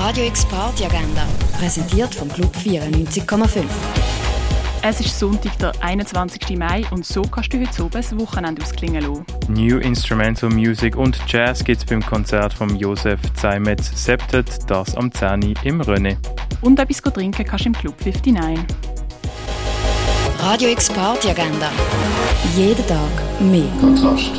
Radio X Party Agenda, präsentiert vom Club 94,5. Es ist Sonntag, der 21. Mai und so kannst du heute oben das Wochenende ausklingen lassen. New Instrumental Music und Jazz gibt es beim Konzert von Josef Zeimetz Septet, das am 10. im René. Und etwas trinken kannst du im Club 59. Radio X Party Agenda. Jeden Tag mehr. Kontrast.